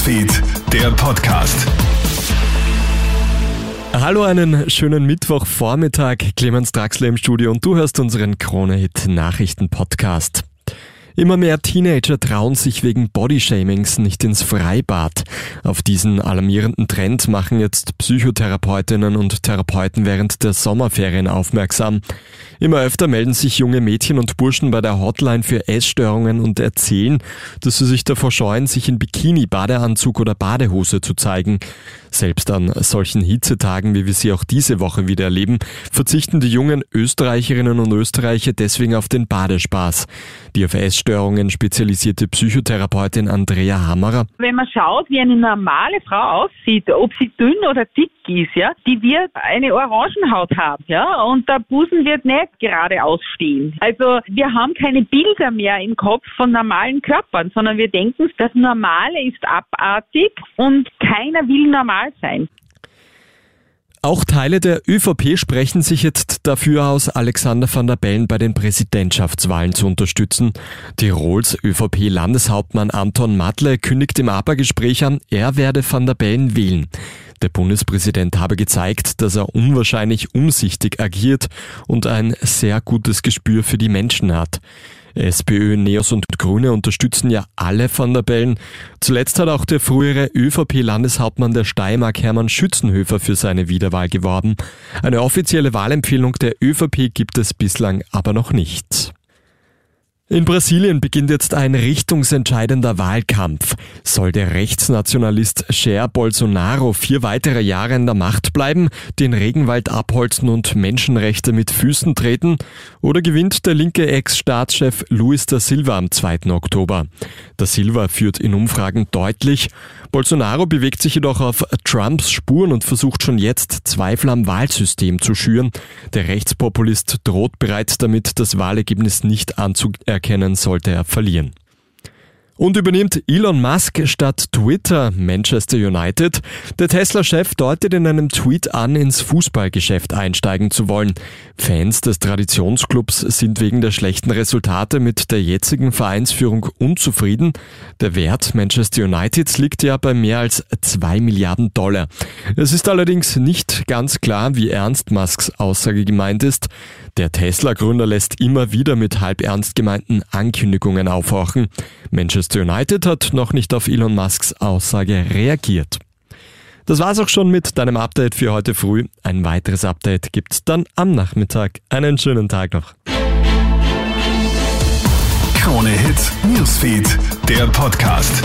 Newsfeed, der Podcast. Hallo, einen schönen Mittwochvormittag. Clemens Draxler im Studio und du hörst unseren Krone-Hit Nachrichten-Podcast. Immer mehr Teenager trauen sich wegen Bodyshamings nicht ins Freibad. Auf diesen alarmierenden Trend machen jetzt Psychotherapeutinnen und Therapeuten während der Sommerferien aufmerksam. Immer öfter melden sich junge Mädchen und Burschen bei der Hotline für Essstörungen und erzählen, dass sie sich davor scheuen, sich in Bikini, Badeanzug oder Badehose zu zeigen. Selbst an solchen Hitzetagen, wie wir sie auch diese Woche wieder erleben, verzichten die jungen Österreicherinnen und Österreicher deswegen auf den Badespaß. Die auf Essstörungen spezialisierte Psychotherapeutin Andrea Hammerer. Wenn man schaut, wie eine normale Frau aussieht, ob sie dünn oder dick ist, ja, die wird eine Orangenhaut haben, ja, und der Busen wird nicht gerade ausstehen. Also wir haben keine Bilder mehr im Kopf von normalen Körpern, sondern wir denken, das Normale ist abartig und keiner will normal sein. Auch Teile der ÖVP sprechen sich jetzt dafür aus, Alexander van der Bellen bei den Präsidentschaftswahlen zu unterstützen. Tirols ÖVP-Landeshauptmann Anton Matle kündigt im APA-Gespräch an, er werde van der Bellen wählen. Der Bundespräsident habe gezeigt, dass er unwahrscheinlich umsichtig agiert und ein sehr gutes Gespür für die Menschen hat. SPÖ, Neos und Grüne unterstützen ja alle Van der Bellen. Zuletzt hat auch der frühere ÖVP-Landeshauptmann der Steiermark Hermann Schützenhöfer für seine Wiederwahl geworben. Eine offizielle Wahlempfehlung der ÖVP gibt es bislang aber noch nicht. In Brasilien beginnt jetzt ein richtungsentscheidender Wahlkampf. Soll der Rechtsnationalist Jair Bolsonaro vier weitere Jahre in der Macht bleiben, den Regenwald abholzen und Menschenrechte mit Füßen treten? Oder gewinnt der linke Ex-Staatschef Luis da Silva am 2. Oktober? Da Silva führt in Umfragen deutlich. Bolsonaro bewegt sich jedoch auf Trumps Spuren und versucht schon jetzt Zweifel am Wahlsystem zu schüren. Der Rechtspopulist droht bereits damit, das Wahlergebnis nicht anzuerkennen erkennen, sollte er verlieren. Und übernimmt Elon Musk statt Twitter Manchester United? Der Tesla-Chef deutet in einem Tweet an, ins Fußballgeschäft einsteigen zu wollen. Fans des Traditionsclubs sind wegen der schlechten Resultate mit der jetzigen Vereinsführung unzufrieden. Der Wert Manchester Uniteds liegt ja bei mehr als zwei Milliarden Dollar. Es ist allerdings nicht ganz klar, wie ernst Musks Aussage gemeint ist. Der Tesla-Gründer lässt immer wieder mit halb ernst gemeinten Ankündigungen aufhorchen. Manchester Manchester United hat noch nicht auf Elon Musks Aussage reagiert. Das war's auch schon mit deinem Update für heute früh. Ein weiteres Update gibt's dann am Nachmittag. Einen schönen Tag noch. Krone Hits, Newsfeed, der Podcast.